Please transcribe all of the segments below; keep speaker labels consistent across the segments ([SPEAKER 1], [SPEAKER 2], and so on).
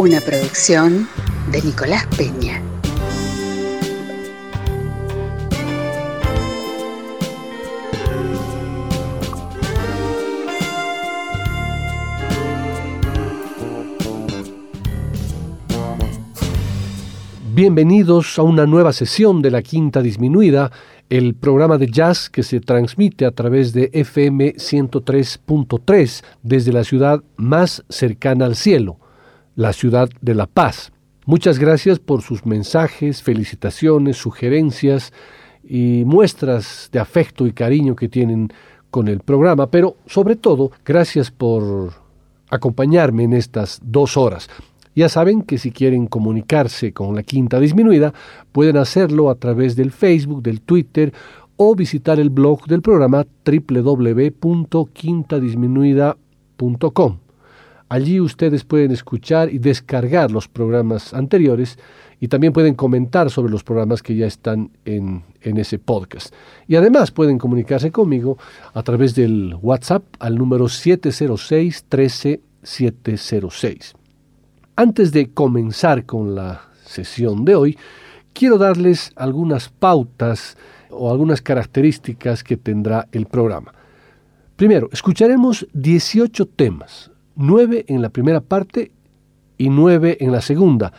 [SPEAKER 1] Una producción de Nicolás Peña.
[SPEAKER 2] Bienvenidos a una nueva sesión de la Quinta Disminuida, el programa de jazz que se transmite a través de FM 103.3 desde la ciudad más cercana al cielo, la ciudad de La Paz. Muchas gracias por sus mensajes, felicitaciones, sugerencias y muestras de afecto y cariño que tienen con el programa, pero sobre todo gracias por acompañarme en estas dos horas. Ya saben que si quieren comunicarse con la quinta disminuida, pueden hacerlo a través del Facebook, del Twitter o visitar el blog del programa www.quintadisminuida.com. Allí ustedes pueden escuchar y descargar los programas anteriores y también pueden comentar sobre los programas que ya están en, en, ese podcast. Y además pueden comunicarse conmigo a través del WhatsApp al número 706 13706. Antes de comenzar con la sesión de hoy, quiero darles algunas pautas o algunas características que tendrá el programa. Primero, escucharemos 18 temas, 9 en la primera parte y 9 en la segunda,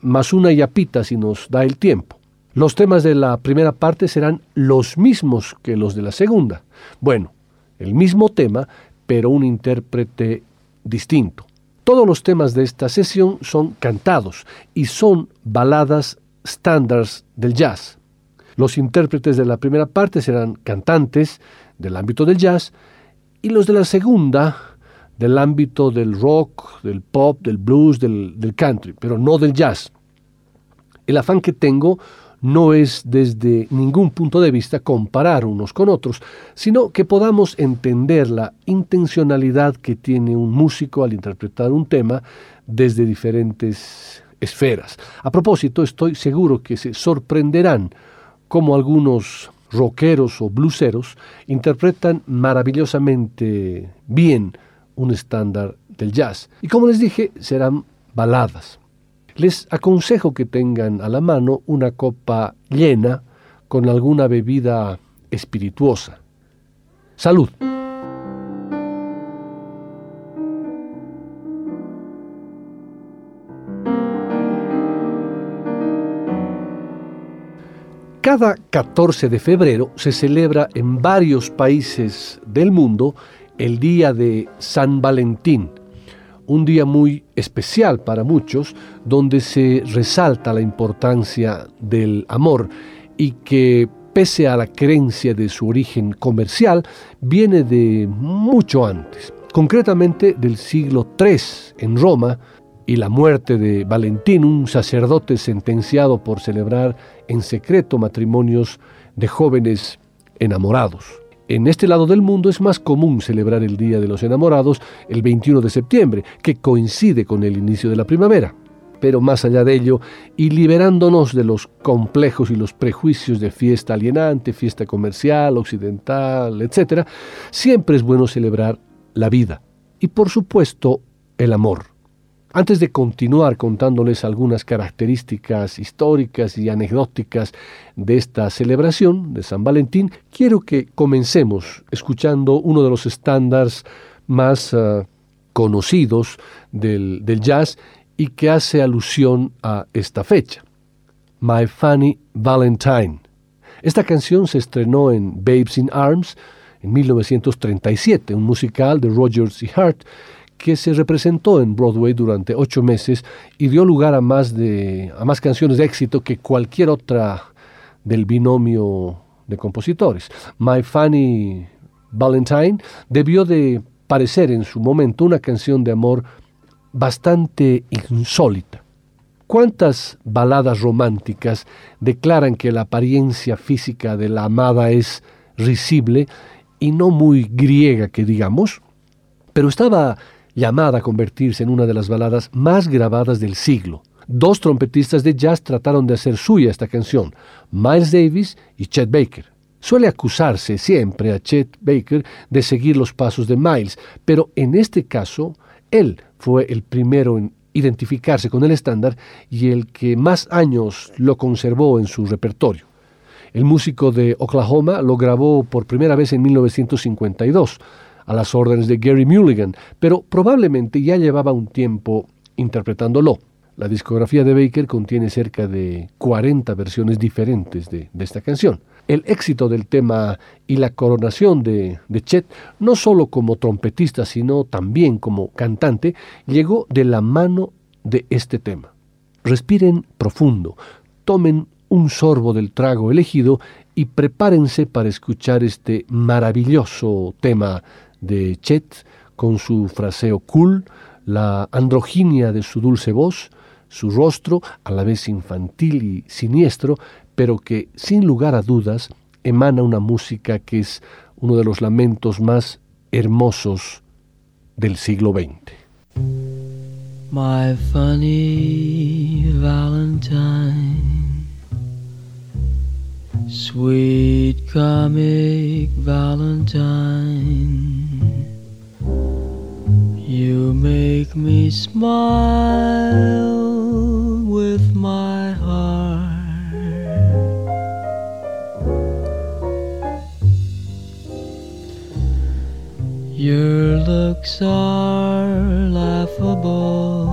[SPEAKER 2] más una yapita si nos da el tiempo. Los temas de la primera parte serán los mismos que los de la segunda. Bueno, el mismo tema, pero un intérprete distinto. Todos los temas de esta sesión son cantados y son baladas estándares del jazz. Los intérpretes de la primera parte serán cantantes del ámbito del jazz y los de la segunda del ámbito del rock, del pop, del blues, del, country, pero no del jazz. El afán que tengo no es desde ningún punto de vista comparar unos con otros, sino que podamos entender la intencionalidad que tiene un músico al interpretar un tema desde diferentes esferas. A propósito, estoy seguro que se sorprenderán cómo algunos rockeros o bluseros interpretan maravillosamente bien un estándar del jazz. Y como les dije, serán baladas. Les aconsejo que tengan a la mano una copa llena con alguna bebida espirituosa. Salud. Cada 14 de febrero se celebra en varios países del mundo el Día de San Valentín, un día muy especial para muchos, donde se resalta la importancia del amor y que pese a la creencia de su origen comercial, viene de mucho antes, concretamente del siglo III en Roma, y la muerte de Valentín, un sacerdote sentenciado por celebrar en secreto matrimonios de jóvenes enamorados. En este lado del mundo es más común celebrar el Día de los Enamorados el 21 de septiembre, que coincide con el inicio de la primavera. Pero más allá de ello, y liberándonos de los complejos y los prejuicios de fiesta alienante, fiesta comercial, occidental, etc., siempre es bueno celebrar la vida y por supuesto el amor. Antes de continuar contándoles algunas características históricas y anecdóticas de esta celebración de San Valentín, quiero que comencemos escuchando uno de los estándares más uh, conocidos del, del jazz y que hace alusión a esta fecha, My Funny Valentine. Esta canción se estrenó en Babes in Arms en 1937, un musical de Rogers y Hart que se representó en Broadway durante ocho meses y dio lugar a más, de, a más canciones de éxito que cualquier otra del binomio de compositores. My Funny Valentine debió de parecer en su momento una canción de amor bastante insólita. ¿Cuántas baladas románticas declaran que la apariencia física de la amada es risible y no muy griega que digamos? Pero estaba llamada a convertirse en una de las baladas más grabadas del siglo. Dos trompetistas de jazz trataron de hacer suya esta canción, Miles Davis y Chet Baker. Suele acusarse siempre a Chet Baker de seguir los pasos de Miles, pero en este caso él fue el primero en identificarse con el estándar y el que más años lo conservó en su repertorio. El músico de Oklahoma lo grabó por primera vez en 1952, a las órdenes de Gary Mulligan, pero probablemente ya llevaba un tiempo interpretándolo. La discografía de Baker contiene cerca de 40 versiones diferentes de, esta canción. El éxito del tema y la coronación de, de, Chet, no solo como trompetista, sino también como cantante, llegó de la mano de este tema. Respiren profundo, tomen un sorbo del trago elegido y prepárense para escuchar este maravilloso tema de Chet con su fraseo cool, la androginia de su dulce voz, su rostro a la vez infantil y siniestro, pero que sin lugar a dudas emana una música que es uno de los lamentos más hermosos del siglo XX.
[SPEAKER 3] My funny Valentine, sweet comic Valentine. You make me smile with my heart. Your looks are laughable,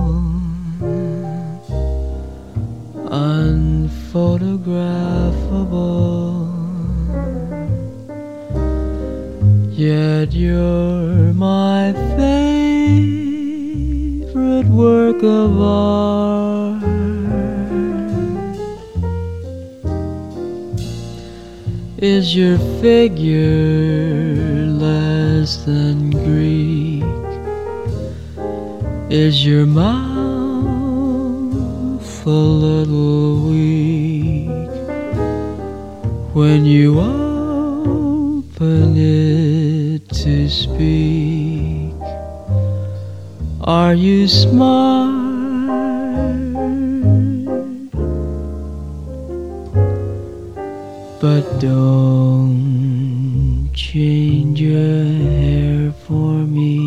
[SPEAKER 3] unphotographable. Yet you're my favorite work of art. Is your figure less than Greek? Is your mouth a little weak when you open it? to speak. Are you smart? But don't change your hair for me.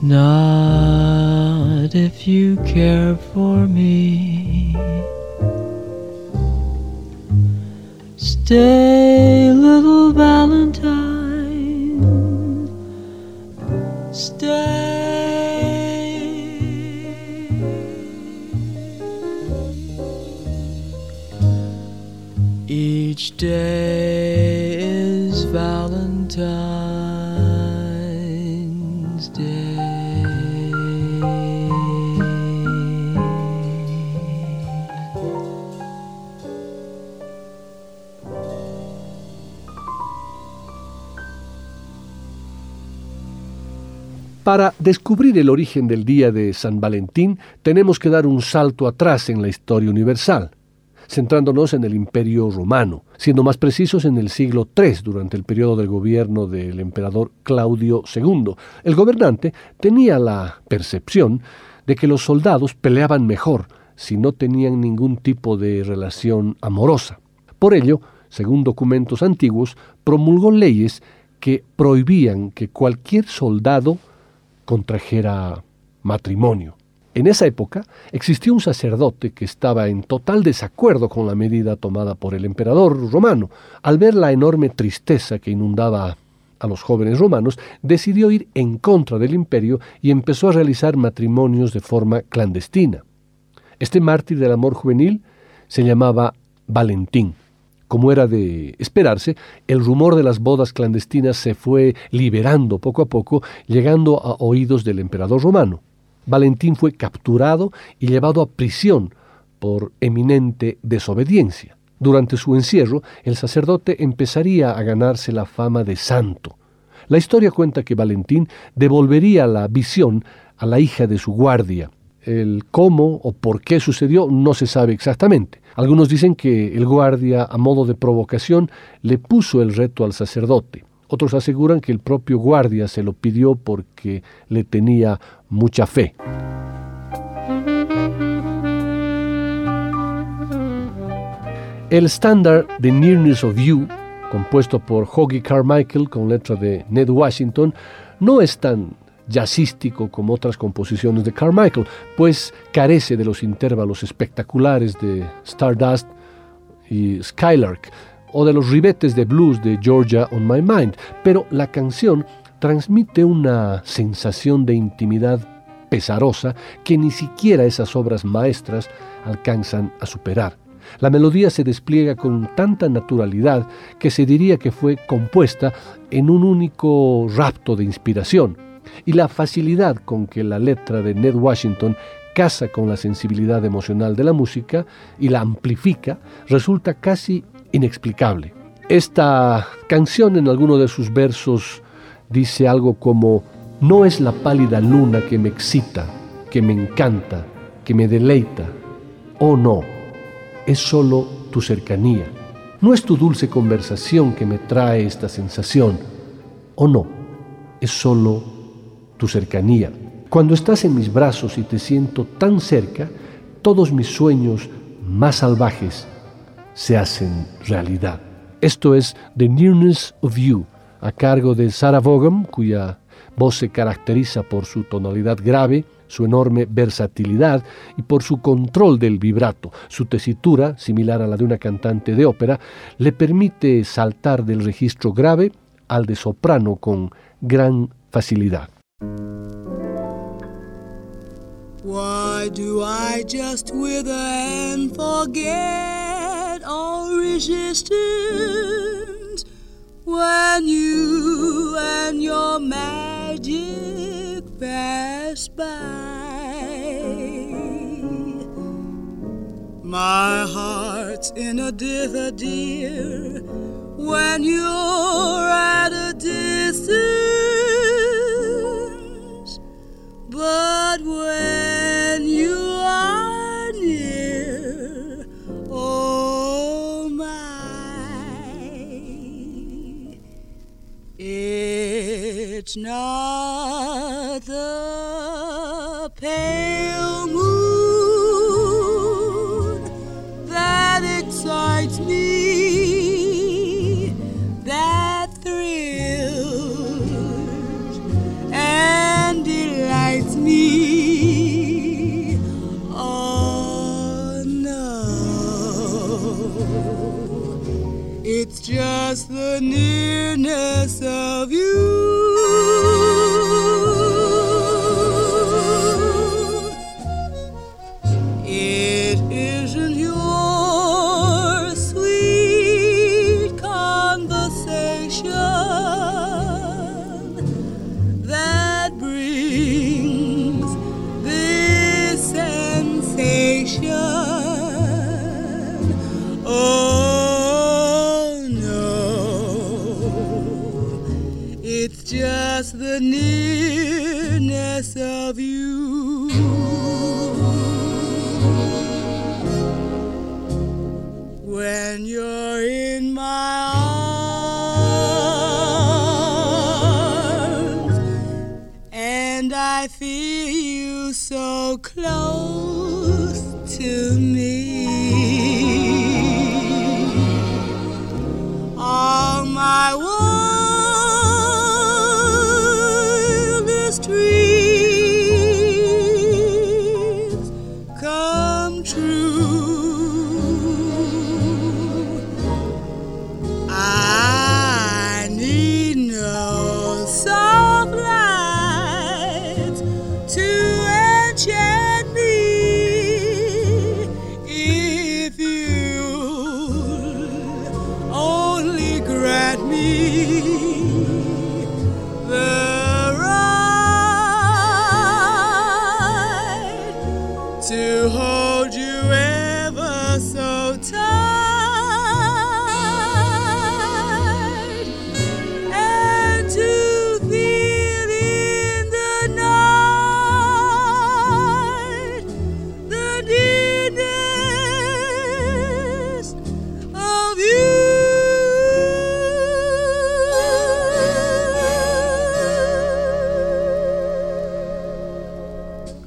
[SPEAKER 3] Not if you care for me. Stay,
[SPEAKER 2] descubrir el origen del día de San Valentín, tenemos que dar un salto atrás en la historia universal, centrándonos en el Imperio Romano, siendo más precisos en el siglo III, durante el periodo del gobierno del emperador Claudio II. El gobernante tenía la percepción de que los soldados peleaban mejor si no tenían ningún tipo de relación amorosa. Por ello, según documentos antiguos, promulgó leyes que prohibían que cualquier soldado contrajera matrimonio. En esa época existió un sacerdote que estaba en total desacuerdo con la medida tomada por el emperador romano. Al ver la enorme tristeza que inundaba a los jóvenes romanos, decidió ir en contra del imperio y empezó a realizar matrimonios de forma clandestina. Este mártir del amor juvenil se llamaba Valentín. Como era de esperarse, el rumor de las bodas clandestinas se fue liberando poco a poco, llegando a oídos del emperador romano. Valentín fue capturado y llevado a prisión por eminente desobediencia. Durante su encierro, el sacerdote empezaría a ganarse la fama de santo. La historia cuenta que Valentín devolvería la visión a la hija de su guardia, El cómo o por qué sucedió no se sabe exactamente. Algunos dicen que el guardia, a modo de provocación, le puso el reto al sacerdote. Otros aseguran que el propio guardia se lo pidió porque le tenía mucha fe. El estándar The Nearness of You, compuesto por Hoggy Carmichael con letra de Ned Washington, no es tan jazzístico como otras composiciones de Carmichael, pues carece de los intervalos espectaculares de Stardust y Skylark o de los ribetes de blues de Georgia on My Mind, pero la canción transmite una sensación de intimidad pesarosa que ni siquiera esas obras maestras alcanzan a superar. La melodía se despliega con tanta naturalidad que se diría que fue compuesta en un único rapto de inspiración, y la facilidad con que la letra de Ned Washington casa con la sensibilidad emocional de la música y la amplifica resulta casi inexplicable. Esta canción en alguno de sus versos dice algo como, no es la pálida luna que me excita, que me encanta, que me deleita, oh no, es solo tu cercanía. No es tu dulce conversación que me trae esta sensación, oh no, es solo tu cercanía. Cuando estás en mis brazos y te siento tan cerca, todos mis sueños más salvajes se hacen realidad. Esto es The Nearness of You, a cargo de Sarah Vaughan, cuya voz se caracteriza por su tonalidad grave, su enorme versatilidad y por su control del vibrato. Su tesitura, similar a la de una cantante de ópera, le permite saltar del registro grave al de soprano con gran facilidad.
[SPEAKER 4] Why do I just wither and forget all resistance when you and your magic pass by? My heart's in a dither, dear, when you're at a distance. But when you are near, oh my, it's not the pale just the nearness When you're in my arms. And I feel you so close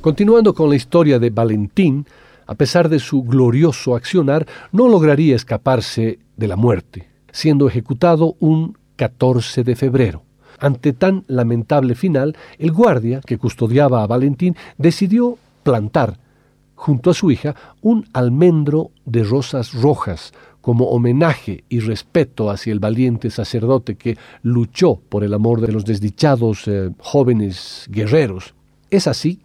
[SPEAKER 2] Continuando con la historia de Valentín, a pesar de su glorioso accionar, no lograría escaparse de la muerte, siendo ejecutado un 14 de febrero. Ante tan lamentable final, el guardia que custodiaba a Valentín decidió plantar, junto a su hija, un almendro de rosas rojas como homenaje y respeto hacia el valiente sacerdote que luchó por el amor de los desdichados eh, jóvenes guerreros. Es así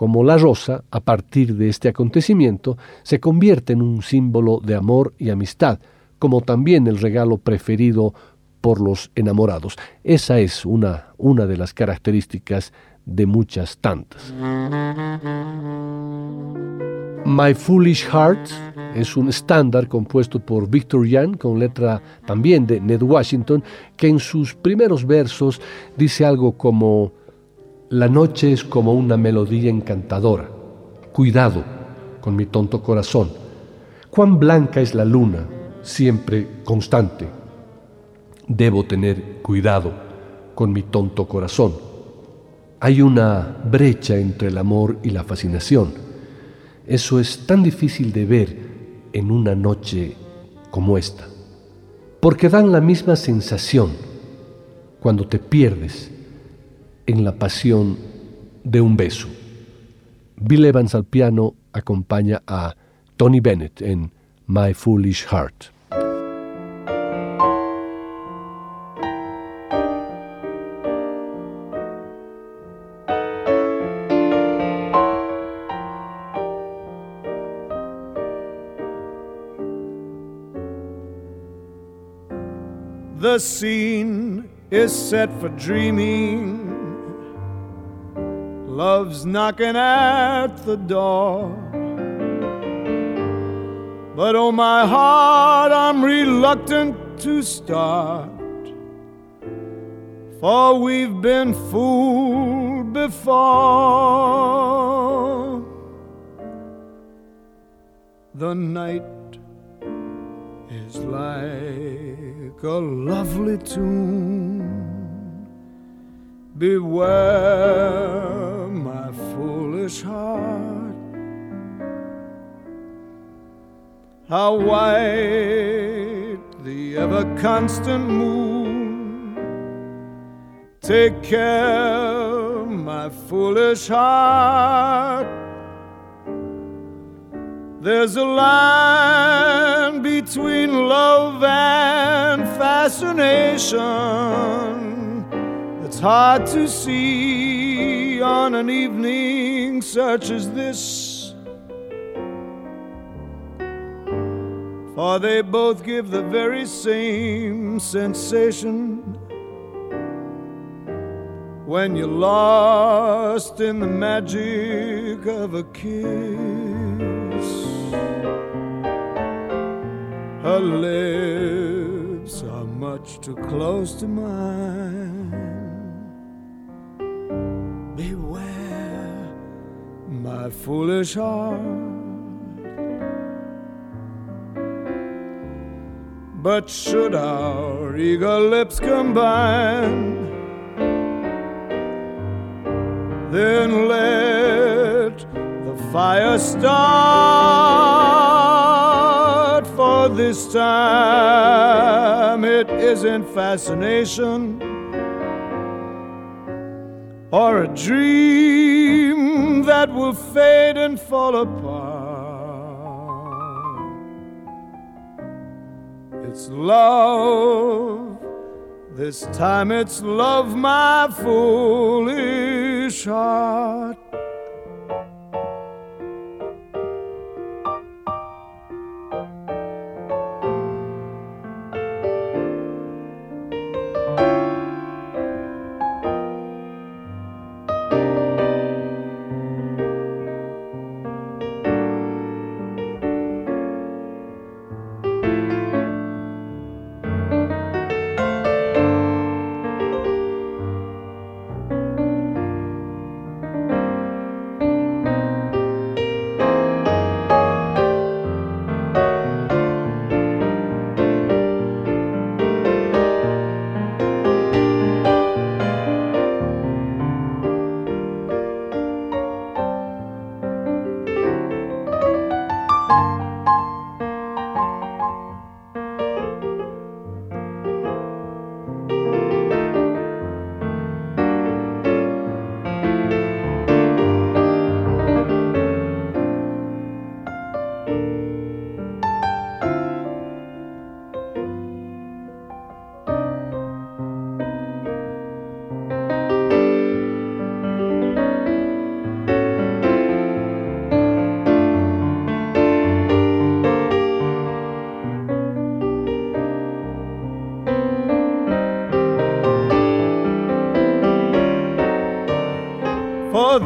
[SPEAKER 2] como la rosa, a partir de este acontecimiento, se convierte en un símbolo de amor y amistad, como también el regalo preferido por los enamorados. Esa es una, una de las características de muchas tantas. My Foolish Heart es un estándar compuesto por Victor Young con letra también de Ned Washington que en sus primeros versos dice algo como La noche es como una melodía encantadora. Cuidado con mi tonto corazón. Cuán blanca es la luna, siempre constante. Debo tener cuidado con mi tonto corazón. Hay una brecha entre el amor y la fascinación. Eso es tan difícil de ver en una noche como esta, porque dan la misma sensación cuando te pierdes en la pasión de un beso. Bill Evans al piano acompaña a Tony Bennett en My Foolish Heart.
[SPEAKER 5] The scene is set for dreaming. Love's knocking at the door. But oh, my heart, I'm reluctant to start. For we've been fooled before. The night is like a lovely tune. Beware, my foolish heart. How white the ever constant moon. Take care, my foolish heart. There's a line between love and fascination hard to see on an evening such as this. For they both give the very same sensation when you're lost in the magic of a kiss. Her lips are much too close to mine. My foolish heart. But should our eager lips combine, then let the fire start. For this time it isn't fascination or a dream will fade and fall apart. It's love. This time it's love, my foolish heart.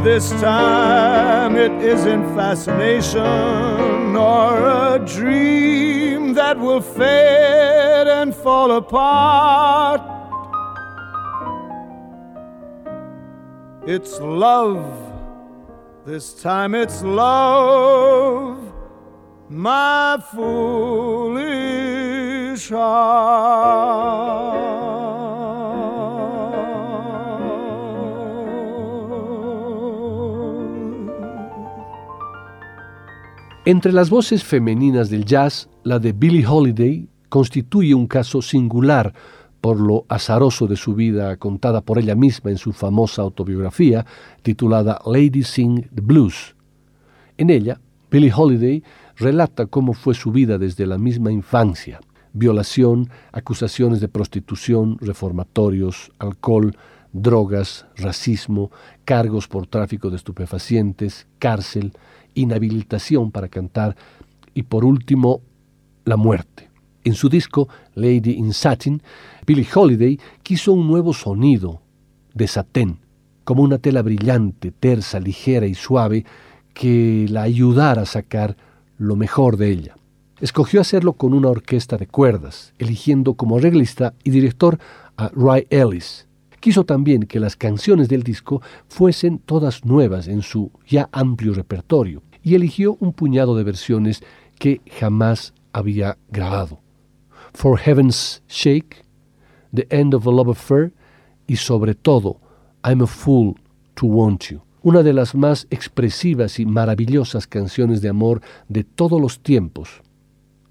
[SPEAKER 5] This time it isn't fascination nor a dream that will fade and fall apart. It's love, this time it's love, my foolish
[SPEAKER 2] Entre las voces femeninas del jazz, la de Billie Holiday constituye un caso singular por lo azaroso de su vida contada por ella misma en su famosa autobiografía titulada Lady Sing the Blues. En ella, Billie Holiday relata cómo fue su vida desde la misma infancia. Violación, acusaciones de prostitución, reformatorios, alcohol, drogas, racismo, cargos por tráfico de estupefacientes, cárcel, inhabilitación para cantar y por último la muerte. En su disco Lady in Satin, Billie Holiday quiso un nuevo sonido de satén, como una tela brillante, tersa, ligera y suave que la ayudara a sacar lo mejor de ella. Escogió hacerlo con una orquesta de cuerdas, eligiendo como arreglista y director a Ray Ellis. Quiso también que las canciones del disco fuesen todas nuevas en su ya amplio repertorio y eligió un puñado de versiones que jamás había grabado. For Heaven's Sake, The End of a Love Affair y sobre todo I'm a Fool to Want You, una de las más expresivas y maravillosas canciones de amor de todos los tiempos,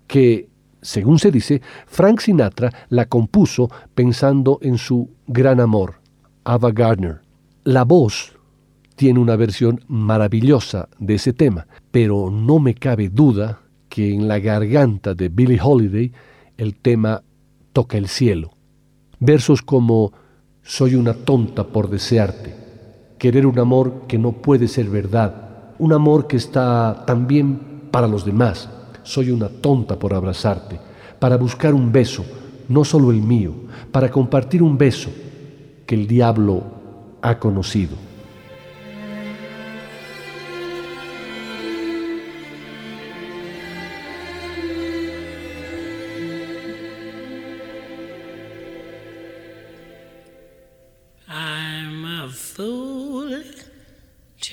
[SPEAKER 2] que, según se dice, Frank Sinatra la compuso pensando en su gran amor, Ava Gardner. La voz tiene una versión maravillosa de ese tema, pero no me cabe duda que en la garganta de Billie Holiday el tema toca el cielo. Versos como Soy una tonta por desearte, querer un amor que no puede ser verdad, un amor que está también para los demás, soy una tonta por abrazarte, para buscar un beso, no solo el mío, para compartir un beso que el diablo ha conocido.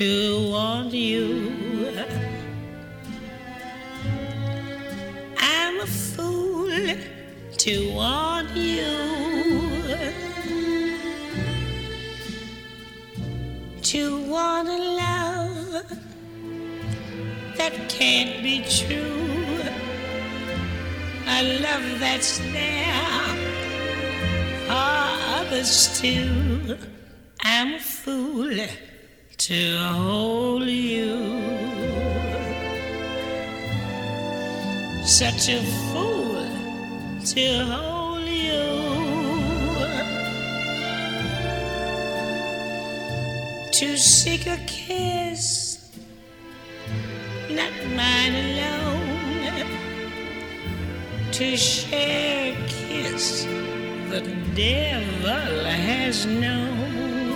[SPEAKER 6] To want you. To want you. To want a love that can't be true. A love that's there for others too. I'm a fool to hold you. Such a fool to hold you. To seek a kiss, not mine alone. To share a kiss the devil has known.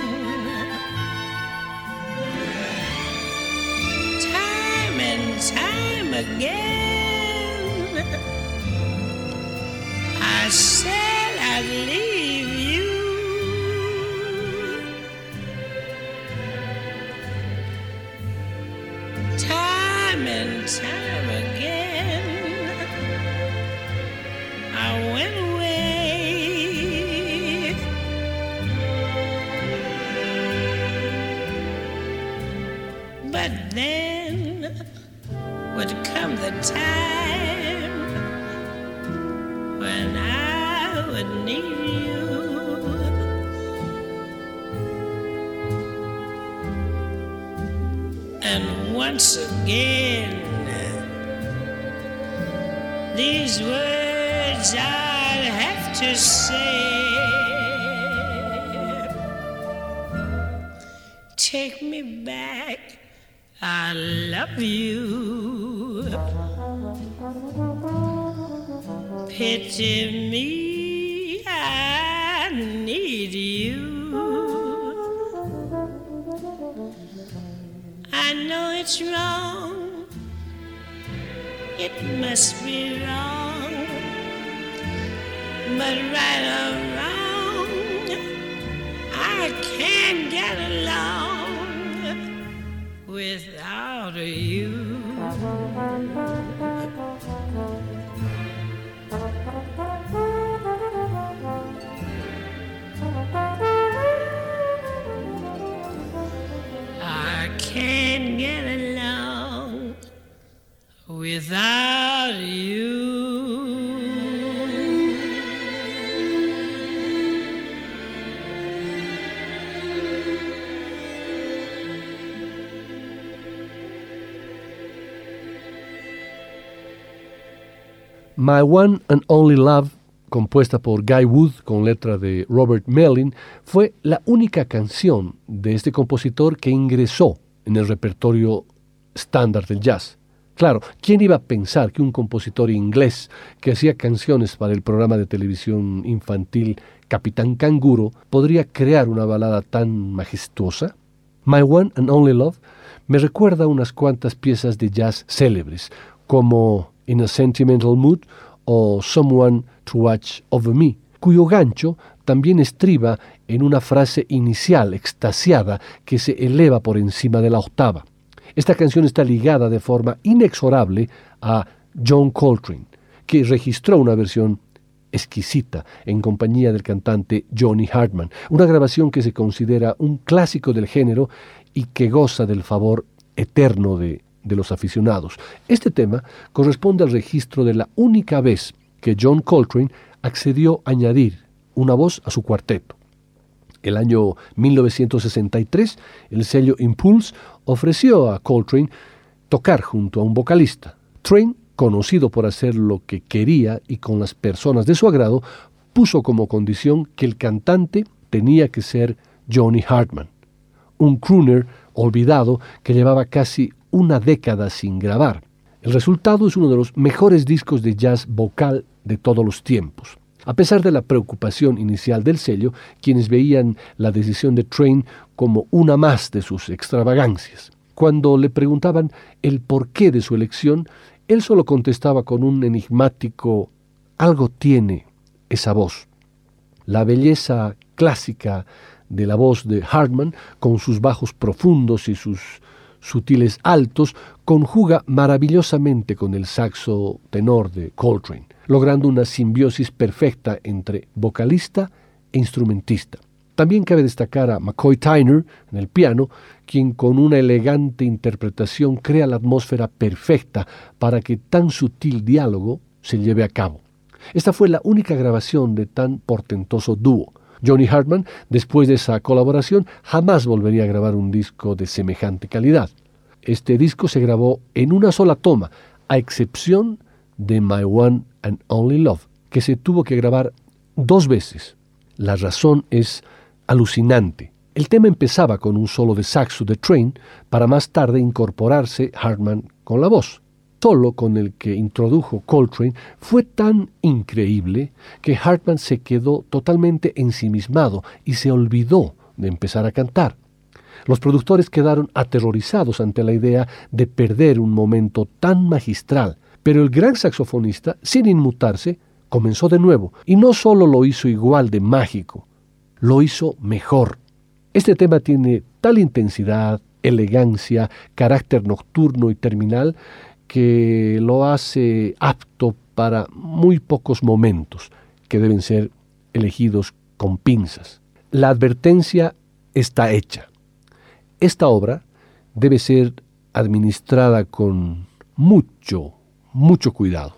[SPEAKER 6] Time and time again, Billy. Take me back, I love you. Pity me, I need you.
[SPEAKER 7] I know it's wrong. It must be wrong. But right or wrong, I can't get along without you. I can't get along without you.
[SPEAKER 2] My One and Only Love, compuesta por Guy Wood con letra de Robert Mellin, fue la única canción de este compositor que ingresó en el repertorio estándar del jazz. Claro, ¿quién iba a pensar que un compositor inglés que hacía canciones para el programa de televisión infantil Capitán Canguro podría crear una balada tan majestuosa? My One and Only Love me recuerda unas cuantas piezas de jazz célebres, como In a Sentimental Mood o Someone to Watch Over Me, cuyo gancho también estriba en una frase inicial extasiada que se eleva por encima de la octava. Esta canción está ligada de forma inexorable a John Coltrane, que registró una versión exquisita en compañía del cantante Johnny Hartman, una grabación que se considera un clásico del género y que goza del favor eterno de, de los aficionados. Este tema corresponde al registro de la única vez que John Coltrane accedió a añadir una voz a su cuarteto. El año 1963, el sello Impulse ofreció a Coltrane tocar junto a un vocalista. Train, conocido por hacer lo que quería y con las personas de su agrado, puso como condición que el cantante tenía que ser Johnny Hartman, un crooner olvidado que llevaba casi una década sin grabar. El resultado es uno de los mejores discos de jazz vocal de todos los tiempos. A pesar de la preocupación inicial del sello, quienes veían la decisión de Train como una más de sus extravagancias. Cuando le preguntaban el porqué de su elección, él solo contestaba con un enigmático algo tiene esa voz. La belleza clásica de la voz de Hartman, con sus bajos profundos y sus sutiles altos, conjuga maravillosamente con el saxo tenor de Coltrane, logrando una simbiosis perfecta entre vocalista e instrumentista. También cabe destacar a McCoy Tyner en el piano, quien con una elegante interpretación crea la atmósfera perfecta para que tan sutil diálogo se lleve a cabo. Esta fue la única grabación de tan portentoso dúo. Johnny Hartman, después de esa colaboración, jamás volvería a grabar un disco de semejante calidad. Este disco se grabó en una sola toma, a excepción de My One and Only Love, que se tuvo que grabar dos veces. La razón es alucinante. El tema empezaba con un solo de saxo de Train para más tarde incorporarse Hartman con la voz. Solo con el que introdujo Coltrane fue tan increíble que Hartman se quedó totalmente ensimismado y se olvidó de empezar a cantar. Los productores quedaron aterrorizados ante la idea de perder un momento tan magistral, pero el gran saxofonista, sin inmutarse, comenzó de nuevo, y no solo lo hizo igual de mágico, lo hizo mejor. Este tema tiene tal intensidad, elegancia, carácter nocturno y terminal que lo hace apto para muy pocos momentos que deben ser elegidos con pinzas. La advertencia está hecha. Esta obra debe ser administrada con mucho, mucho cuidado.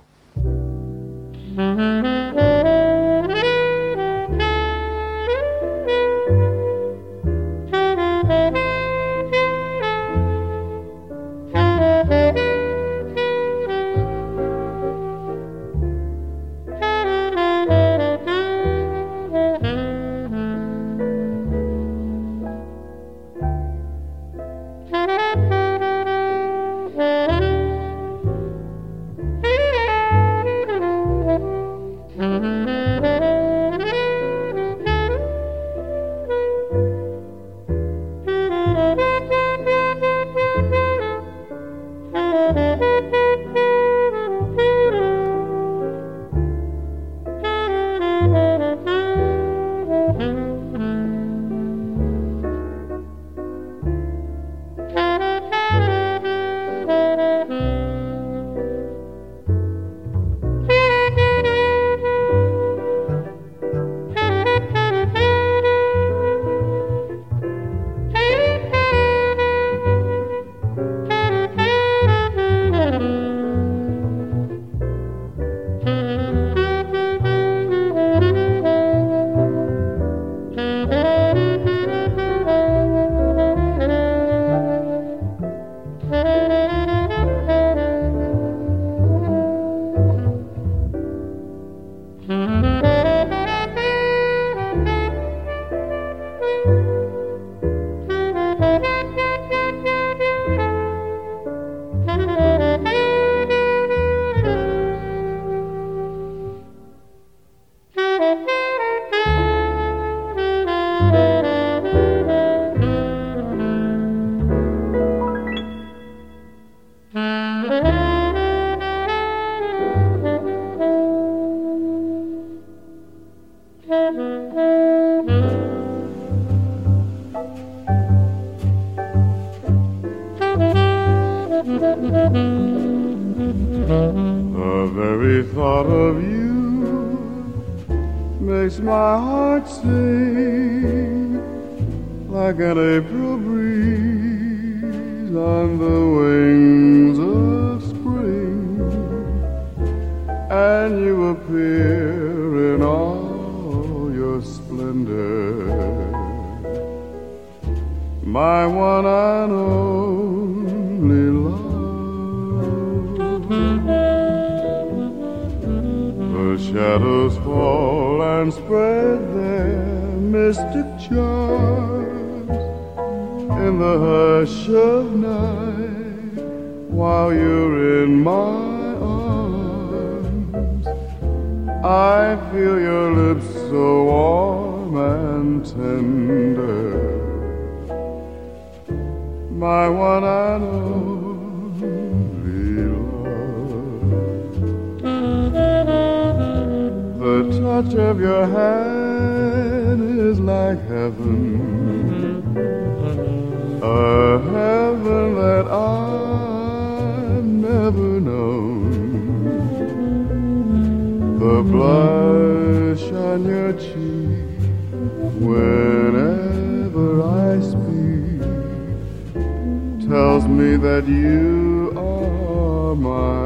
[SPEAKER 8] Touch of your hand is like heaven, a heaven that I've never known. The blush on your cheek whenever I speak tells me that you are my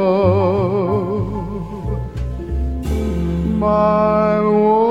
[SPEAKER 8] My one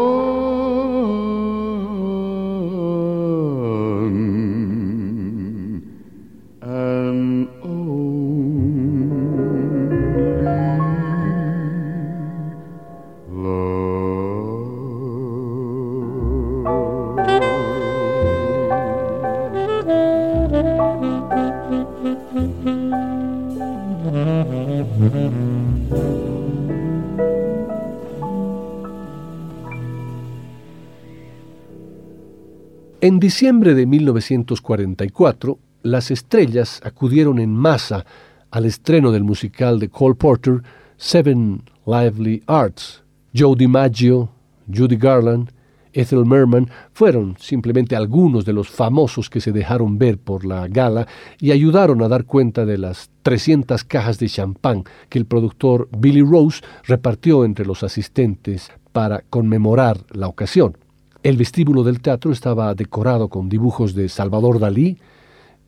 [SPEAKER 2] En diciembre de 1944, las estrellas acudieron en masa al estreno del musical de Cole Porter, Seven Lively Arts. Joe DiMaggio, Judy Garland, Ethel Merman fueron simplemente algunos de los famosos que se dejaron ver por la gala y ayudaron a dar cuenta de las 300 cajas de champán que el productor Billy Rose repartió entre los asistentes para conmemorar la ocasión. El vestíbulo del teatro estaba decorado con dibujos de Salvador Dalí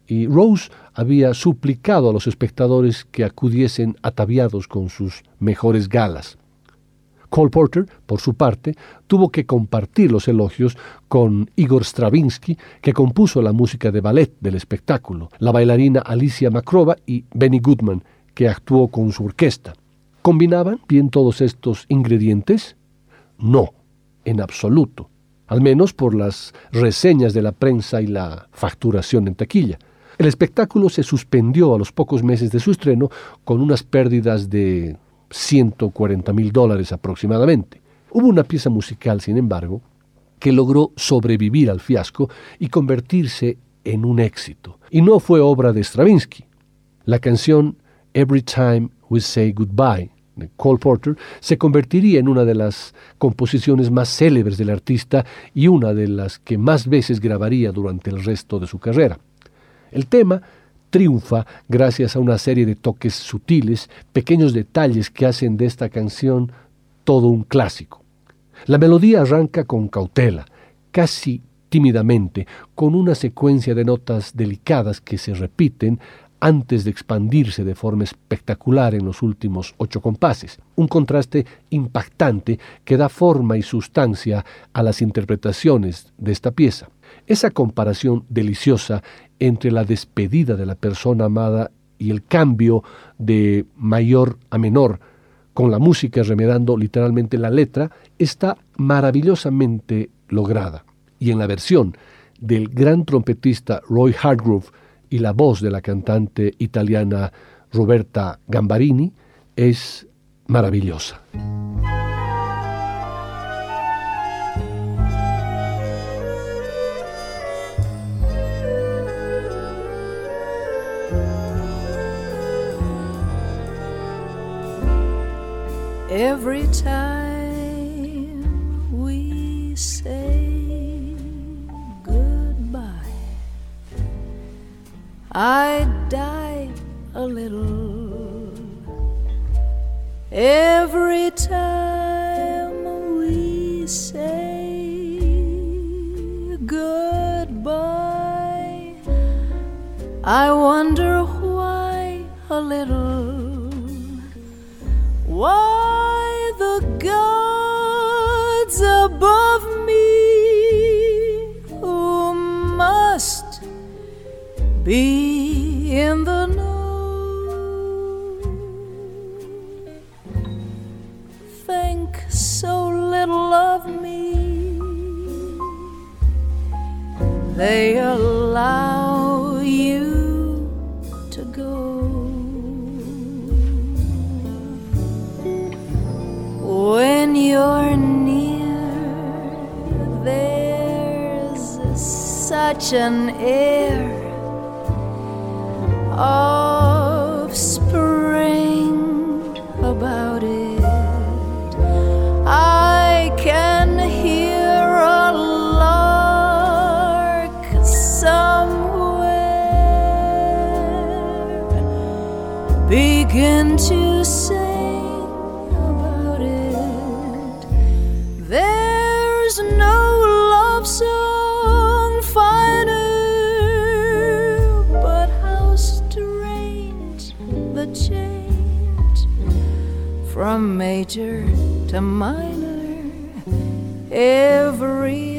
[SPEAKER 2] y Rose había suplicado a los espectadores que acudiesen ataviados con sus mejores galas. Cole Porter, por su parte, tuvo que compartir los elogios con Igor Stravinsky, que compuso la música de ballet del espectáculo, la bailarina Alicia Makrova y Benny Goodman, que actuó con su orquesta. ¿Combinaban bien todos estos ingredientes? No, en absoluto, al menos por las reseñas de la prensa y la facturación en taquilla. El espectáculo se suspendió a los pocos meses de su estreno con unas pérdidas de 140 mil dólares aproximadamente. Hubo una pieza musical, sin embargo, que logró sobrevivir al fiasco y convertirse en un éxito. Y no fue obra de Stravinsky. La canción Every Time We Say Goodbye Cole Porter se convertiría en una de las composiciones más célebres del artista y una de las que más veces grabaría durante el resto de su carrera. El tema triunfa gracias a una serie de toques sutiles, pequeños detalles que hacen de esta canción todo un clásico. La melodía arranca con cautela, casi tímidamente, con una secuencia de notas delicadas que se repiten antes de expandirse de forma espectacular en los últimos ocho compases. Un contraste impactante que da forma y sustancia a las interpretaciones de esta pieza. Esa comparación deliciosa entre la despedida de la persona amada y el cambio de mayor a menor, con la música remedando literalmente la letra, está maravillosamente lograda. Y en la versión del gran trompetista Roy Hargrove y la voz de la cantante italiana Roberta Gambarini es maravillosa.
[SPEAKER 4] Every time I die a little. Every time we say goodbye, I wonder why a little. Why the gods above me be in the know. Think so little of me. They allow you to go. When you're near, there's such an air of from major to minor. Every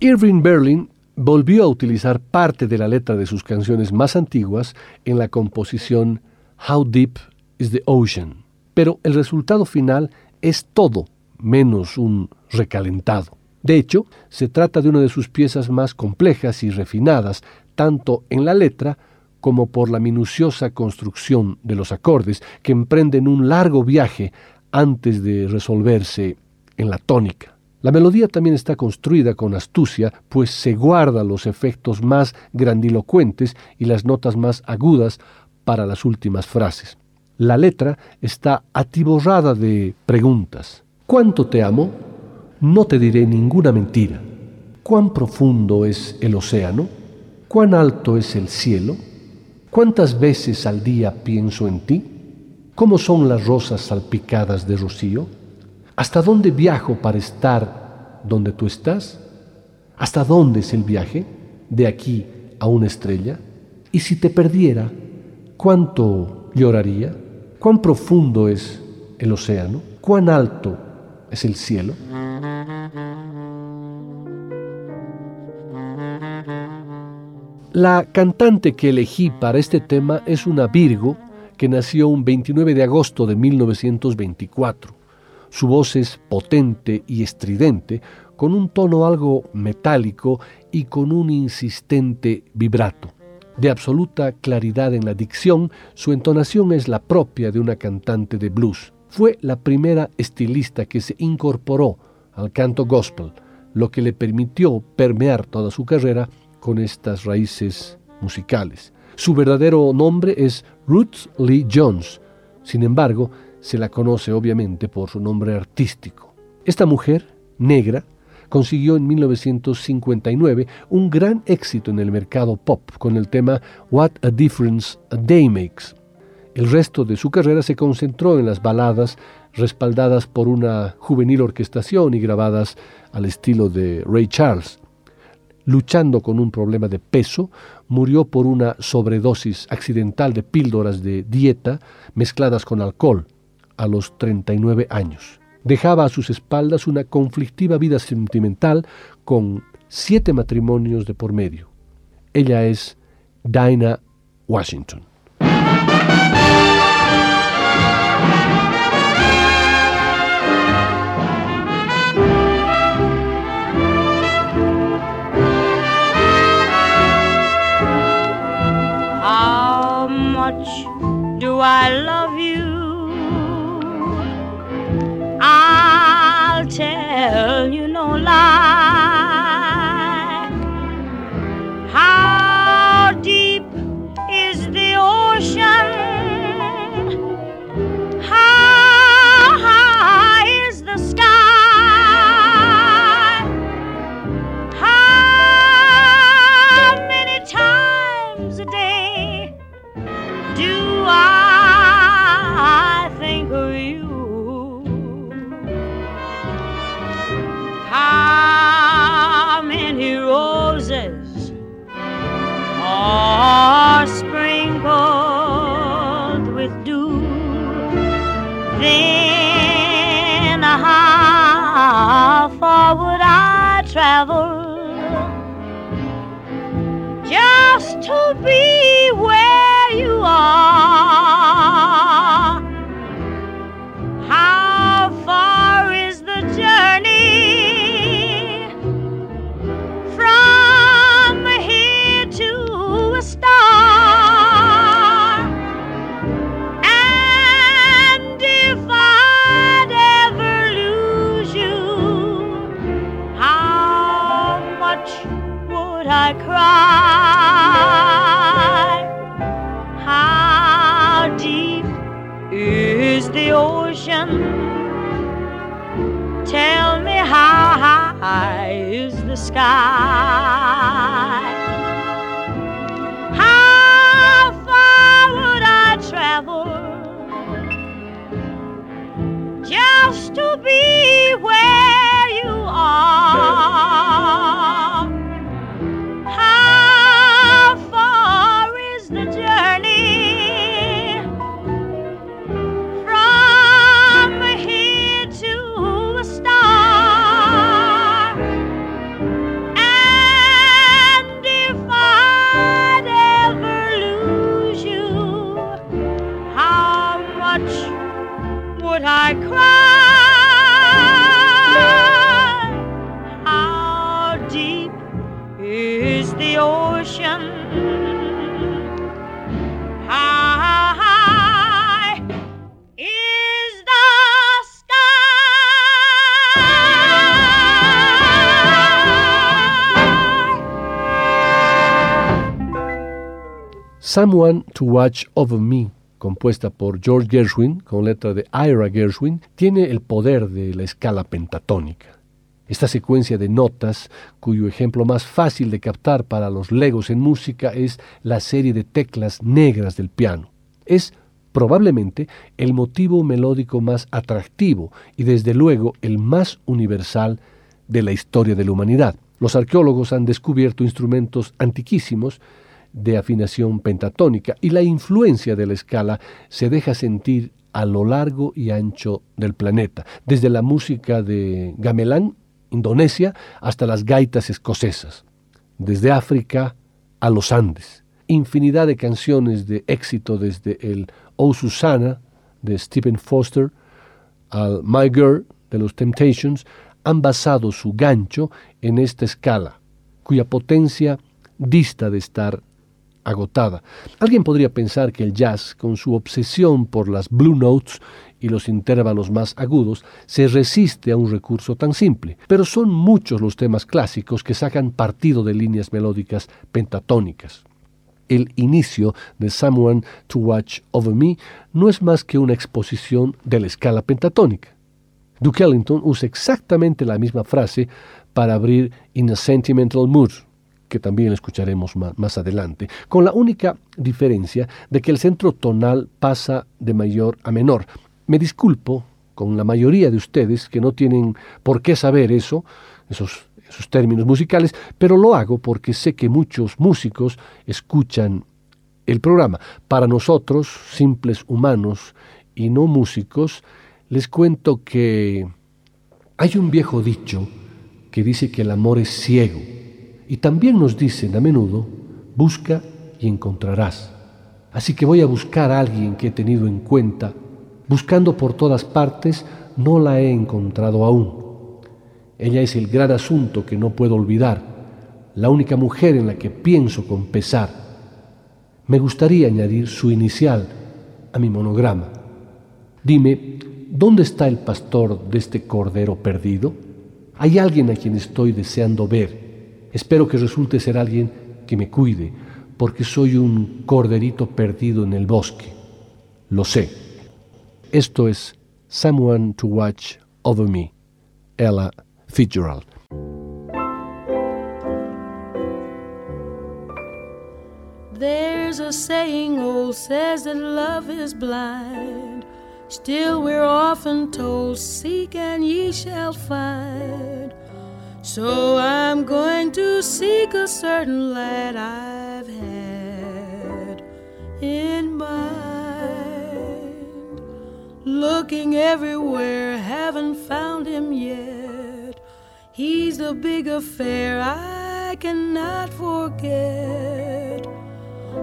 [SPEAKER 2] Irving Berlin volvió a utilizar parte de la letra de sus canciones más antiguas en la composición How Deep is the Ocean, pero el resultado final es todo menos un recalentado. De hecho, se trata de una de sus piezas más complejas y refinadas, tanto en la letra como por la minuciosa construcción de los acordes que emprenden un largo viaje antes de resolverse en la tónica. La melodía también está construida con astucia, pues se guarda los efectos más grandilocuentes y las notas más agudas para las últimas frases. La letra está atiborrada de preguntas. ¿Cuánto te amo? No te diré ninguna mentira. ¿Cuán profundo es el océano? ¿Cuán alto es el cielo? ¿Cuántas veces al día pienso en ti? ¿Cómo son las rosas salpicadas de rocío? ¿Hasta dónde viajo para estar donde tú estás? ¿Hasta dónde es el viaje? ¿De aquí a una estrella? ¿Y si te perdiera, cuánto lloraría? ¿Cuán profundo es el océano? ¿Cuán alto es el cielo? La cantante que elegí para este tema es una Virgo que nació un 29 de agosto de 1924. Su voz es potente y estridente, con un tono algo metálico y con un insistente vibrato. De absoluta claridad en la dicción, su entonación es la propia de una cantante de blues. Fue la primera estilista que se incorporó al canto gospel, lo que le permitió permear toda su carrera con estas raíces musicales. Su verdadero nombre es Ruth Lee Jones. Sin embargo, se la conoce obviamente por su nombre artístico. Esta mujer, negra, consiguió en 1959 un gran éxito en el mercado pop con el tema What a Difference a Day Makes. El resto de su carrera se concentró en las baladas respaldadas por una juvenil orquestación y grabadas al estilo de Ray Charles. Luchando con un problema de peso, murió por una sobredosis accidental de píldoras de dieta mezcladas con alcohol a los 39 años. Dejaba a sus espaldas una conflictiva vida sentimental con siete matrimonios de por medio. Ella es Dinah Washington.
[SPEAKER 6] How much do I love travel just to be where you are? How far is the journey is
[SPEAKER 2] Someone to Watch Over Me, compuesta por George Gershwin con letra de Ira Gershwin, tiene el poder de la escala pentatónica. Esta secuencia de notas, cuyo ejemplo más fácil de captar para los legos en música es la serie de teclas negras del piano, es probablemente el motivo melódico más atractivo y desde luego el más universal de la historia de la humanidad. Los arqueólogos han descubierto instrumentos antiquísimos de afinación pentatónica y la influencia de la escala se deja sentir a lo largo y ancho del planeta, desde la música de gamelán, Indonesia, hasta las gaitas escocesas, desde África a los Andes. Infinidad de canciones de éxito desde el Oh Susanna de Stephen Foster al My Girl de los Temptations han basado su gancho en esta escala, cuya potencia dista de estar agotada. Alguien podría pensar que el jazz, con su obsesión por las blue notes y los intervalos más agudos, se resiste a un recurso tan simple, pero son muchos los temas clásicos que sacan partido de líneas melódicas pentatónicas. El inicio de Someone to Watch Over Me no es más que una exposición de la escala pentatónica. Duke Ellington usa exactamente la misma frase para abrir In a Sentimental Mood, que también escucharemos más, adelante, con la única diferencia de que el centro tonal pasa de mayor a menor. Me disculpo con la mayoría de ustedes que no tienen por qué saber eso, esos, esos términos musicales, pero lo hago porque sé que muchos músicos escuchan el programa. Para nosotros, simples humanos y no músicos, les cuento que hay un viejo dicho que dice que el amor es ciego y también nos dicen a menudo, busca y encontrarás. Así que voy a buscar a alguien que he tenido en cuenta. Buscando por todas partes, no la he encontrado aún. Ella es el gran asunto que no puedo olvidar, la única mujer en la que pienso con pesar. Me gustaría añadir su inicial a mi monograma. Dime, ¿dónde está el pastor de este cordero perdido? Hay alguien a quien estoy deseando ver Espero que resulte ser alguien que me cuide, porque soy un corderito perdido en el bosque. Lo sé. Esto es Someone to Watch Over Me, Ella Fitzgerald.
[SPEAKER 9] There's a saying old says that love is blind. Still, we're often told, Seek and ye shall find. So I'm going to seek a certain lad I've had in mind. Looking everywhere, haven't found him yet. He's a big affair I cannot forget.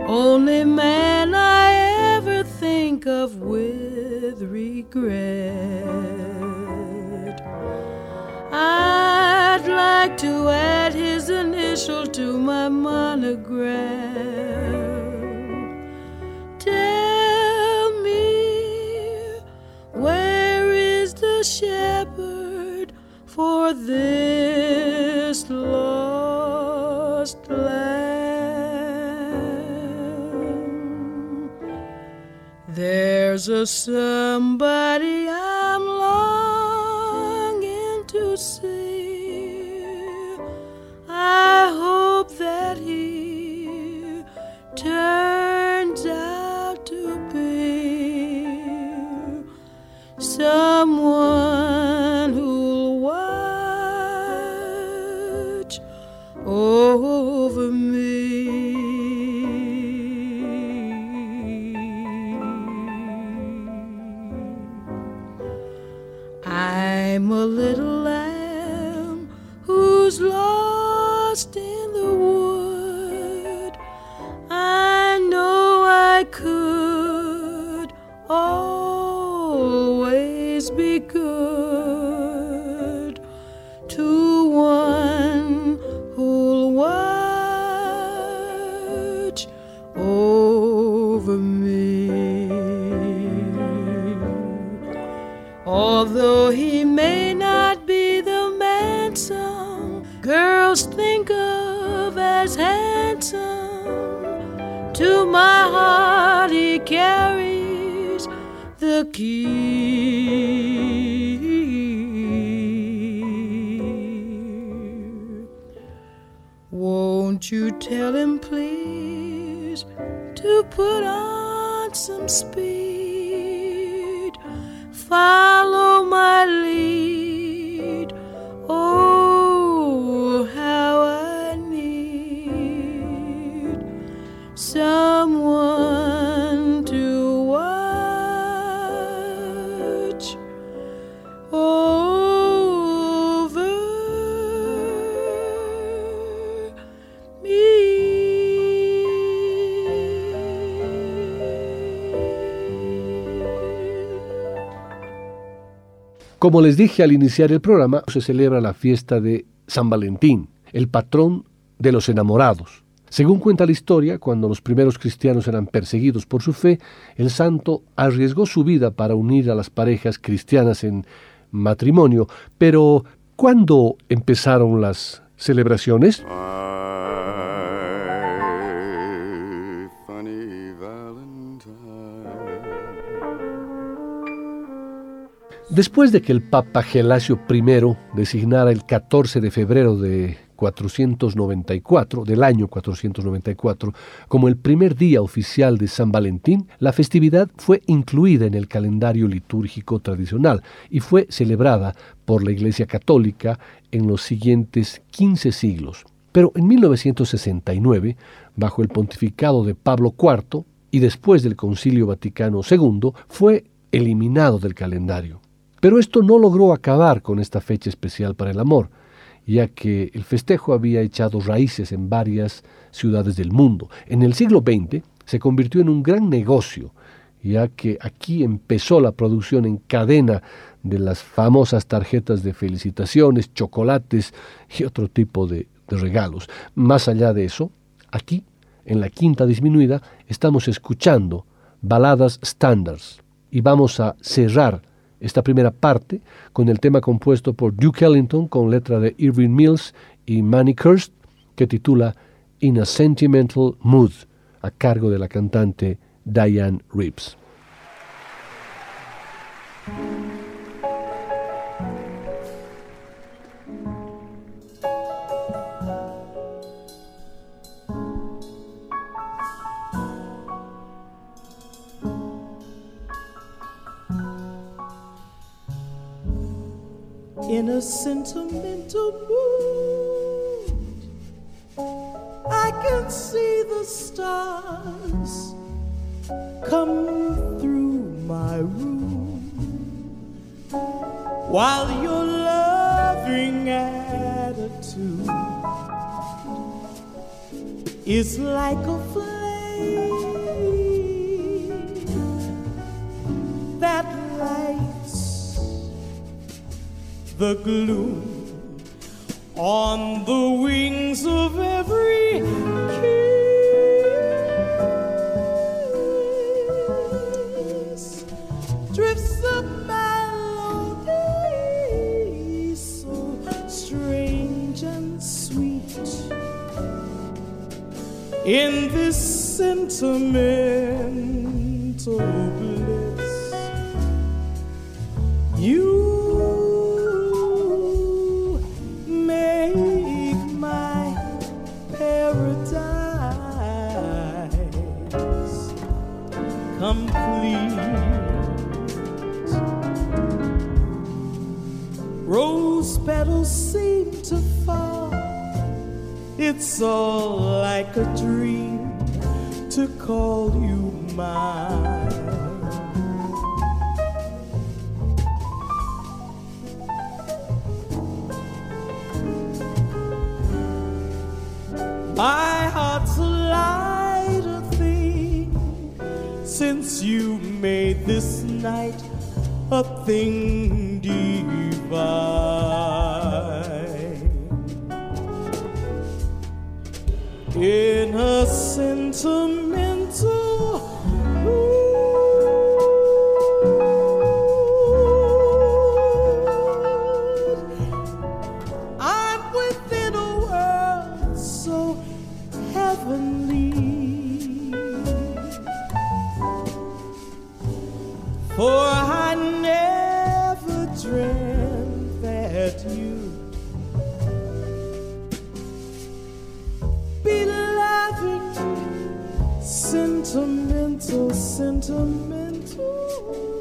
[SPEAKER 9] Only man I ever think of with regret. I'd like to add his initial to my monogram. Tell me, where is the shepherd for this lost lamb?
[SPEAKER 3] There's a somebody I'm lost see. I hope that he turns out to be someone who'll watch over me. I'm a little
[SPEAKER 2] Como les dije al iniciar el programa, se celebra la fiesta de San Valentín, el patrón de los enamorados. Según cuenta la historia, cuando los primeros cristianos eran perseguidos por su fe, el santo arriesgó su vida para unir a las parejas cristianas en matrimonio. Pero, ¿cuándo empezaron las celebraciones? Después de que el Papa Gelasio I designara el 14 de febrero de 494, del año 494, como el primer día oficial de San Valentín, la festividad fue incluida en el calendario litúrgico tradicional y fue celebrada por la Iglesia Católica en los siguientes 15 siglos. Pero en 1969, bajo el pontificado de Pablo IV y después del Concilio Vaticano II, fue eliminado del calendario. Pero esto no logró acabar con esta fecha especial para el amor, ya que el festejo había echado raíces en varias ciudades del mundo. En el siglo XX se convirtió en un gran negocio, ya que aquí empezó la producción en cadena de las famosas tarjetas de felicitaciones, chocolates y otro tipo de, de regalos. Más allá de eso, aquí, en la quinta disminuida, estamos escuchando baladas standards y vamos a cerrar esta primera parte con el tema compuesto por Duke Ellington con letra de Irving Mills y Manny Kirst que titula In a Sentimental Mood a cargo de la cantante Diane Reeves.
[SPEAKER 4] In a sentimental mood. I can see the stars come through my room while your loving attitude is like a flame that the gloom on the wings of every kiss. Drifts a melody so strange and sweet. In this sentimental It's all like a dream to call you mine. My heart's a lighter thing since you made this night a thing sentimental, sentimental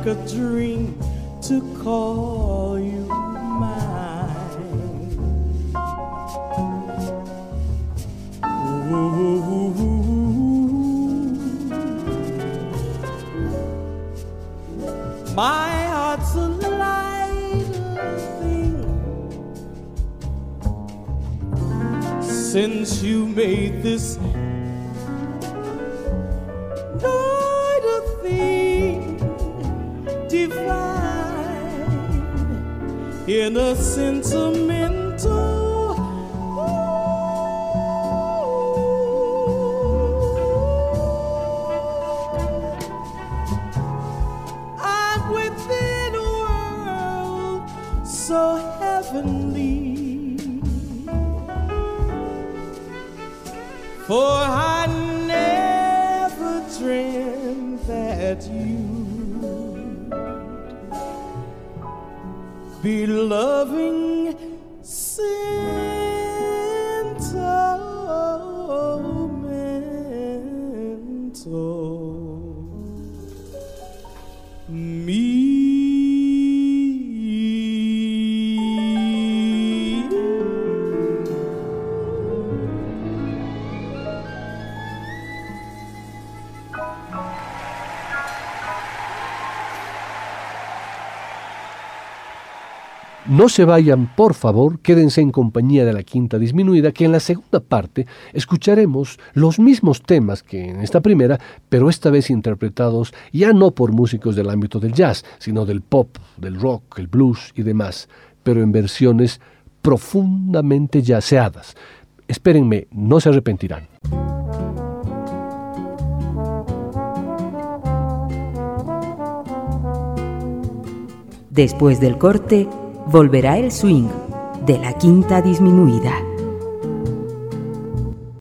[SPEAKER 4] like a dream to call you mine. Ooh. My heart's a light thing since you made this in a sentimental
[SPEAKER 2] No se vayan, por favor, quédense en compañía de la quinta disminuida, que en la segunda parte escucharemos los mismos temas que en esta primera, pero esta vez interpretados ya no por músicos del ámbito del jazz, sino del pop, del rock, el blues y demás, pero en versiones profundamente yaceadas. Espérenme, no se arrepentirán.
[SPEAKER 10] Después del corte, volverá el swing de la quinta disminuida.